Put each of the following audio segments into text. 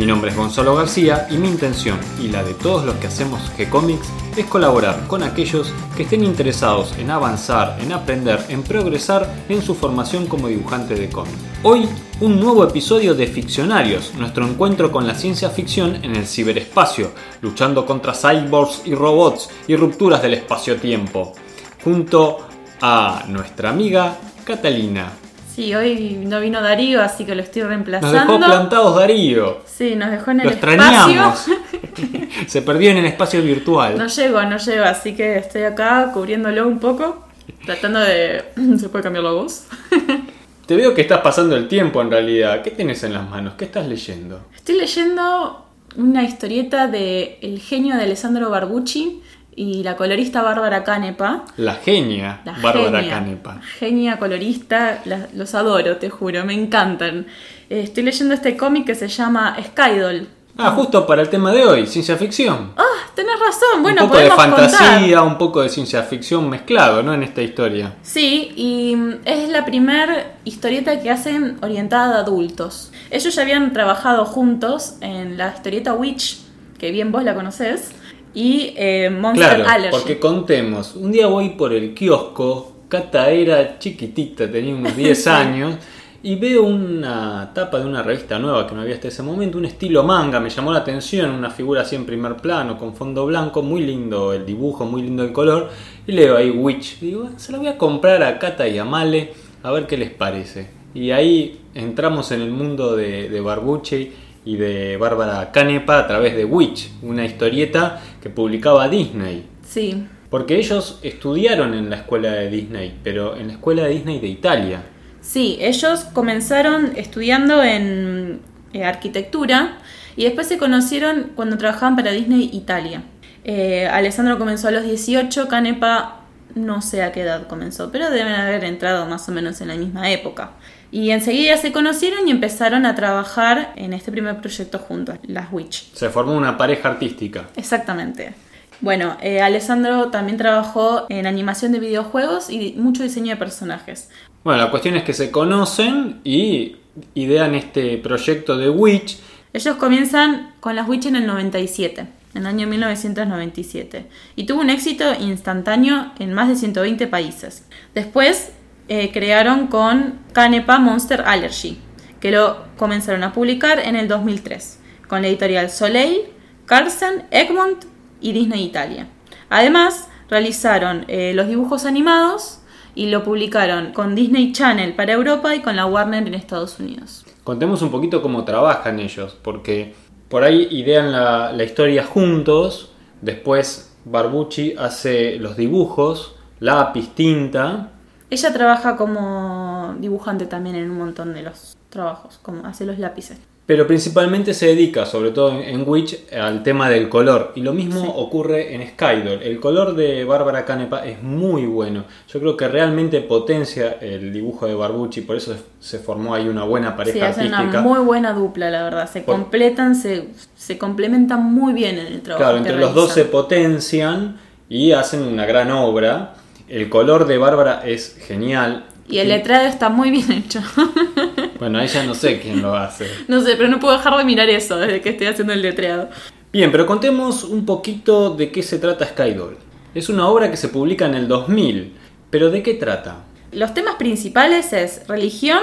Mi nombre es Gonzalo García y mi intención y la de todos los que hacemos G-Comics es colaborar con aquellos que estén interesados en avanzar, en aprender, en progresar en su formación como dibujante de cómics. Hoy, un nuevo episodio de Ficcionarios, nuestro encuentro con la ciencia ficción en el ciberespacio, luchando contra cyborgs y robots y rupturas del espacio-tiempo, junto a nuestra amiga Catalina. Sí, hoy no vino Darío, así que lo estoy Nos reemplazando. dejó plantados Darío. Sí, nos dejó en el Lo espacio. extrañamos. Se perdió en el espacio virtual. No llego, no llego, así que estoy acá cubriéndolo un poco, tratando de... ¿Se puede cambiar la voz? Te veo que estás pasando el tiempo en realidad. ¿Qué tienes en las manos? ¿Qué estás leyendo? Estoy leyendo una historieta de El genio de Alessandro Barbucci y la colorista Bárbara Canepa. La genia La Bárbara genia, Canepa. Genia colorista, la- los adoro, te juro, me encantan. Eh, estoy leyendo este cómic que se llama Skydoll. Ah, justo para el tema de hoy, ciencia ficción. Ah, tenés razón, bueno, un poco de fantasía, contar. un poco de ciencia ficción mezclado, ¿no? En esta historia. Sí, y mm, es la primer historieta que hacen orientada a adultos. Ellos ya habían trabajado juntos en la historieta Witch, que bien vos la conocés, y eh, Monster Claro, Allergy. porque contemos. Un día voy por el kiosco, Cata era chiquitita, tenía unos 10 años, y veo una tapa de una revista nueva que no había hasta ese momento, un estilo manga, me llamó la atención, una figura así en primer plano, con fondo blanco, muy lindo el dibujo, muy lindo el color, y leo ahí Witch. Digo, se la voy a comprar a Cata y a Male, a ver qué les parece. Y ahí entramos en el mundo de, de Barbucci y de Bárbara Canepa a través de Witch, una historieta que publicaba Disney. Sí, Porque ellos estudiaron en la escuela de Disney, pero en la escuela de Disney de Italia. sí, ellos comenzaron estudiando en eh, arquitectura y después se conocieron cuando trabajaban para Disney Italia. Eh, Alessandro comenzó a los 18, Canepa no sé a qué edad comenzó, pero deben haber entrado más o menos en la misma época. Y enseguida se conocieron y empezaron a trabajar en este primer proyecto juntos, las Witch. Se formó una pareja artística. Exactamente. Bueno, eh, Alessandro también trabajó en animación de videojuegos y mucho diseño de personajes. Bueno, la cuestión es que se conocen y idean este proyecto de Witch. Ellos comienzan con las Witch en el 97, en el año 1997, y tuvo un éxito instantáneo en más de 120 países. Después eh, crearon con Canepa Monster Allergy, que lo comenzaron a publicar en el 2003, con la editorial Soleil, Carlsen, Egmont y Disney Italia. Además, realizaron eh, los dibujos animados y lo publicaron con Disney Channel para Europa y con la Warner en Estados Unidos. Contemos un poquito cómo trabajan ellos, porque por ahí idean la, la historia juntos, después Barbucci hace los dibujos, lápiz, tinta, Ella trabaja como dibujante también en un montón de los trabajos, como hace los lápices. Pero principalmente se dedica, sobre todo en, Witch, al tema del color. Y lo mismo Sí. ocurre en Skydoll. El color de Bárbara Canepa es muy bueno. Yo creo que realmente potencia el dibujo de Barbucci, por eso se formó ahí una buena pareja Sí, artística. una muy buena dupla, la verdad. Se Por- completan, se, se complementan muy bien en el trabajo. Claro, entre los dos se potencian y hacen una gran obra. El color de Bárbara es genial. Y el letrado está muy bien hecho. Bueno, ya no sé quién lo hace. no sé, pero no puedo dejar de mirar eso desde que estoy haciendo el letreado. Bien, pero contemos un poquito de qué se trata Skydoll. Es una obra que se publica en el 2000, pero ¿de qué trata? Los temas principales es religión,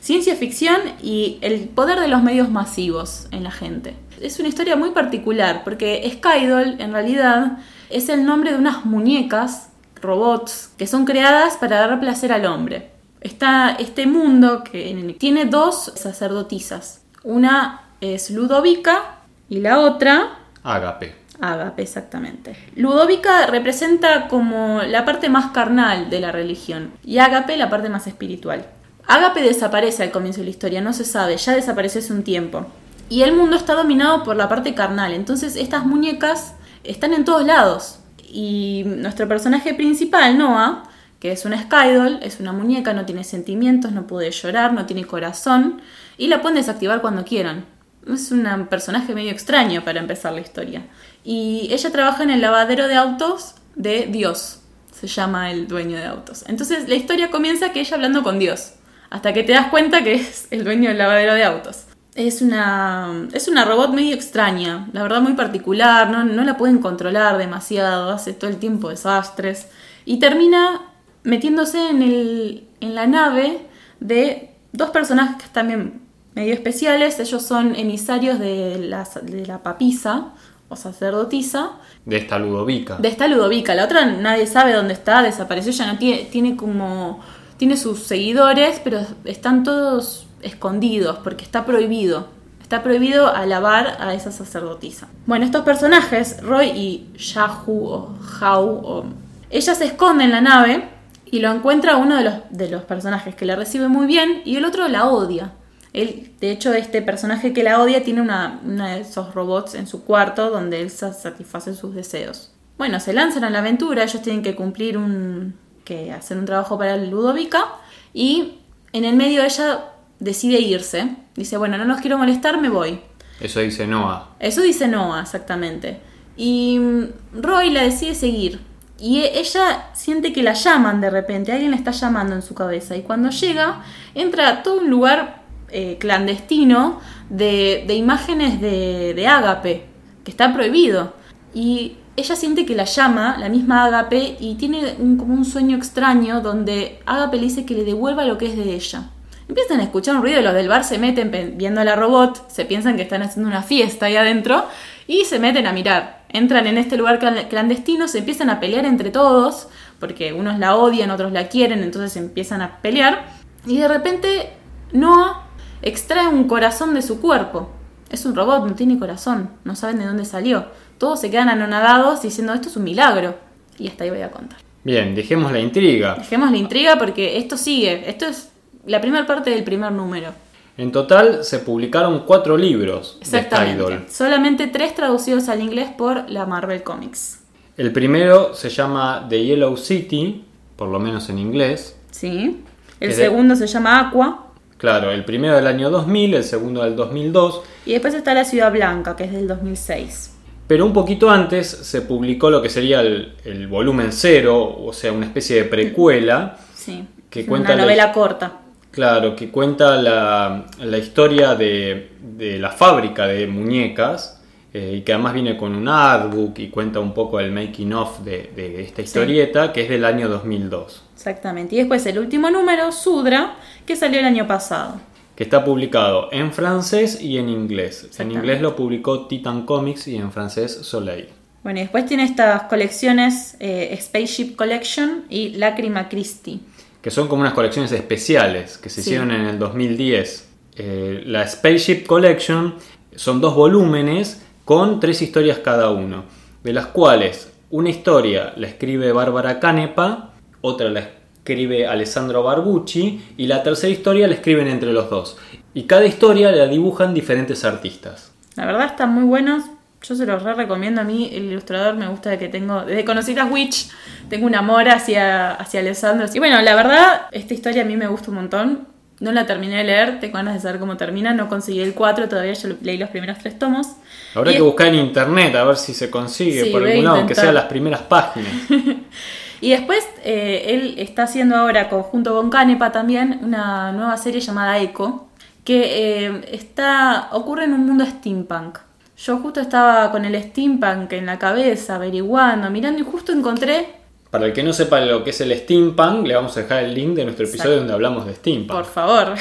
ciencia ficción y el poder de los medios masivos en la gente. Es una historia muy particular porque Skydoll en realidad es el nombre de unas muñecas, robots, que son creadas para dar placer al hombre. Está este mundo que tiene dos sacerdotisas. Una es Ludovica y la otra Ágape. Ágape, exactamente. Ludovica representa como la parte más carnal de la religión y Ágape la parte más espiritual. Ágape desaparece al comienzo de la historia, no se sabe, ya desapareció hace un tiempo. Y el mundo está dominado por la parte carnal, entonces estas muñecas están en todos lados. Y nuestro personaje principal, Noah, que es una Skydoll, es una muñeca, no tiene sentimientos, no puede llorar, no tiene corazón, y la pueden desactivar cuando quieran. Es un personaje medio extraño para empezar la historia. Y ella trabaja en el lavadero de autos de Dios, se llama el dueño de autos. Entonces la historia comienza que ella hablando con Dios, hasta que te das cuenta que es el dueño del lavadero de autos. Es una, es una robot medio extraña, la verdad muy particular, no, no la pueden controlar demasiado, hace todo el tiempo desastres. Y termina metiéndose en, el, en la nave de dos personajes que también medio especiales. Ellos son emisarios de la, de la papisa o sacerdotisa. De esta Ludovica. De esta Ludovica. La otra nadie sabe dónde está, desapareció. Ya no tiene, tiene como. Tiene sus seguidores, pero están todos escondidos porque está prohibido. Está prohibido alabar a esa sacerdotisa. Bueno, estos personajes, Roy y Yahoo o Hau, o... ella se esconde en la nave y lo encuentra uno de los, de los personajes que la recibe muy bien y el otro la odia. Él, de hecho, este personaje que la odia tiene una, de esos robots en su cuarto donde él satisface sus deseos. Bueno, se lanzan a la aventura, ellos tienen que cumplir un. que hacer un trabajo para Ludovica y en el medio ella decide irse. Dice, bueno, no los quiero molestar, me voy. Eso dice Noah. Eso dice Noah, exactamente. Y mm, Roy la decide seguir. Y e, ella siente que la llaman de repente, alguien la está llamando en su cabeza. Y cuando llega, entra a todo un lugar eh, clandestino de, imágenes de, de Ágape, que está prohibido. Y ella siente que la llama, la misma Ágape, y tiene como un sueño extraño donde Ágape le dice que le devuelva lo que es de ella. Empiezan a escuchar un ruido, los del bar se meten viendo a la robot, se piensan que están haciendo una fiesta ahí adentro y se meten a mirar. Entran en este lugar clandestino, se empiezan a pelear entre todos, porque unos la odian, otros la quieren, entonces empiezan a pelear. Y de repente Noah extrae un corazón de su cuerpo. Es un robot, no tiene corazón, no saben de dónde salió. Todos se quedan anonadados diciendo esto es un milagro. Y hasta ahí voy a contar. Bien, dejemos la intriga. Dejemos la intriga porque esto sigue. Esto es la primera parte del primer número. En total se publicaron cuatro libros Exactamente. de Solamente tres traducidos al inglés por la Marvel Comics. El primero se llama The Yellow City, por lo menos en inglés. Sí. El segundo se llama Aqua. Claro, el primero del año 2000, el segundo del 2002. Y después está La Ciudad Blanca, que es del 2006. Pero un poquito antes se publicó lo que sería el, volumen cero, o sea, una especie de precuela. Sí. Que cuenta una novela corta. Claro, que cuenta la, historia de, la fábrica de muñecas eh, y que además viene con un artbook y cuenta un poco el making of de, esta historieta que es del año 2002. Exactamente. Y después el último número, Sudra, que salió el año pasado. Que está publicado en francés y en inglés. En inglés lo publicó Titan Comics y en francés Soleil. Bueno, y después tiene estas colecciones eh, Spaceship Collection y Lacrima Christie que son como unas colecciones especiales que se hicieron en el 2010. Eh, la Spaceship Collection son dos volúmenes con tres historias cada uno, de las cuales una historia la escribe Bárbara Canepa, otra la escribe Alessandro Barbucci y la tercera historia la escriben entre los dos. Y cada historia la dibujan diferentes artistas. La verdad están muy buenos, yo se los re recomiendo a mí, el ilustrador me gusta de que tengo, desde conocí a Witch, tengo un amor hacia, hacia Alessandro. Y bueno, la verdad, esta historia a mí me gusta un montón. No la terminé de leer, tengo ganas de saber cómo termina, no conseguí el 4, todavía yo leí los primeros tres tomos. Habrá que buscar en internet a ver si se consigue por algún lado, aunque sea las primeras páginas. y después eh, él está haciendo ahora, junto con Canepa también, una nueva serie llamada Echo, que eh, está, ocurre en un mundo steampunk. Yo justo estaba con el steampunk en la cabeza, averiguando, mirando y justo encontré... Para el que no sepa lo que es el steampunk, le vamos a dejar el link de nuestro episodio donde hablamos de steampunk. Por favor.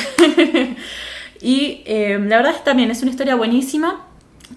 y eh, la verdad es también es una historia buenísima,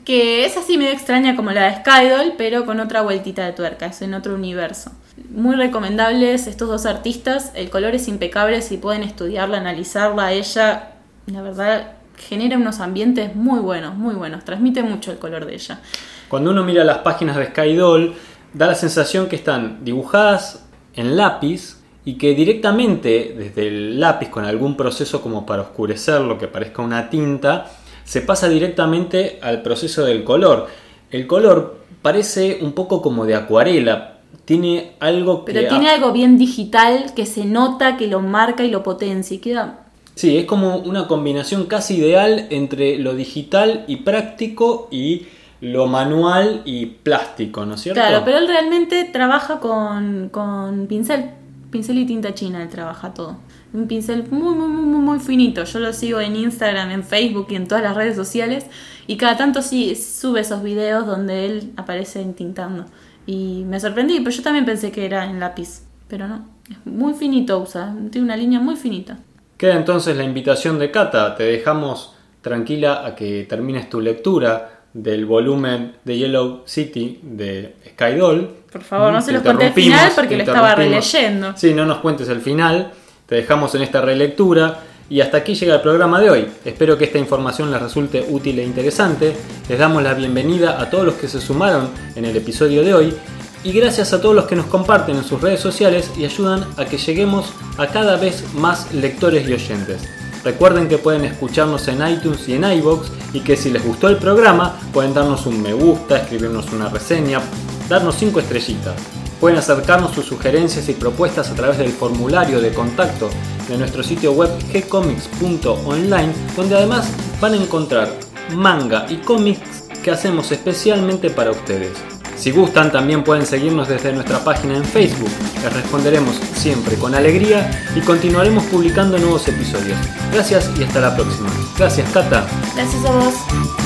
que es así medio extraña como la de Skydoll, pero con otra vueltita de tuerca, es en otro universo. Muy recomendables estos dos artistas, el color es impecable, si pueden estudiarla, analizarla, ella, la verdad genera unos ambientes muy buenos, muy buenos, transmite mucho el color de ella. Cuando uno mira las páginas de Skydoll, da la sensación que están dibujadas en lápiz y que directamente desde el lápiz con algún proceso como para oscurecer lo que parezca una tinta, se pasa directamente al proceso del color. El color parece un poco como de acuarela, tiene algo que... Pero tiene algo bien digital que se nota, que lo marca y lo potencia. Y queda. Sí, es como una combinación casi ideal entre lo digital y práctico y lo manual y plástico, ¿no es cierto? Claro, pero él realmente trabaja con, con pincel. Pincel y tinta china, él trabaja todo. Un pincel muy, muy, muy, muy, finito. Yo lo sigo en Instagram, en Facebook y en todas las redes sociales. Y cada tanto sí sube esos videos donde él aparece tintando. Y me sorprendí, pero yo también pensé que era en lápiz. Pero no, es muy finito usa, tiene una línea muy finita. Queda entonces la invitación de Cata. Te dejamos tranquila a que termines tu lectura del volumen de Yellow City de Skydoll. Por favor, no se los al interrumpimos, final porque lo estaba releyendo. Sí, no nos cuentes el final. Te dejamos en esta relectura. Y hasta aquí llega el programa de hoy. Espero que esta información les resulte útil e interesante. Les damos la bienvenida a todos los que se sumaron en el episodio de hoy. Y gracias a todos los que nos comparten en sus redes sociales y ayudan a que lleguemos a cada vez más lectores y oyentes. Recuerden que pueden escucharnos en iTunes y en iBox y que si les gustó el programa pueden darnos un me gusta, escribirnos una reseña, darnos 5 estrellitas. Pueden acercarnos sus sugerencias y propuestas a través del formulario de contacto de nuestro sitio web gcomics.online, donde además van a encontrar manga y cómics que hacemos especialmente para ustedes. Si gustan, también pueden seguirnos desde nuestra página en Facebook. Les responderemos siempre con alegría y continuaremos publicando nuevos episodios. Gracias y hasta la próxima. Gracias, Cata. Gracias a vos.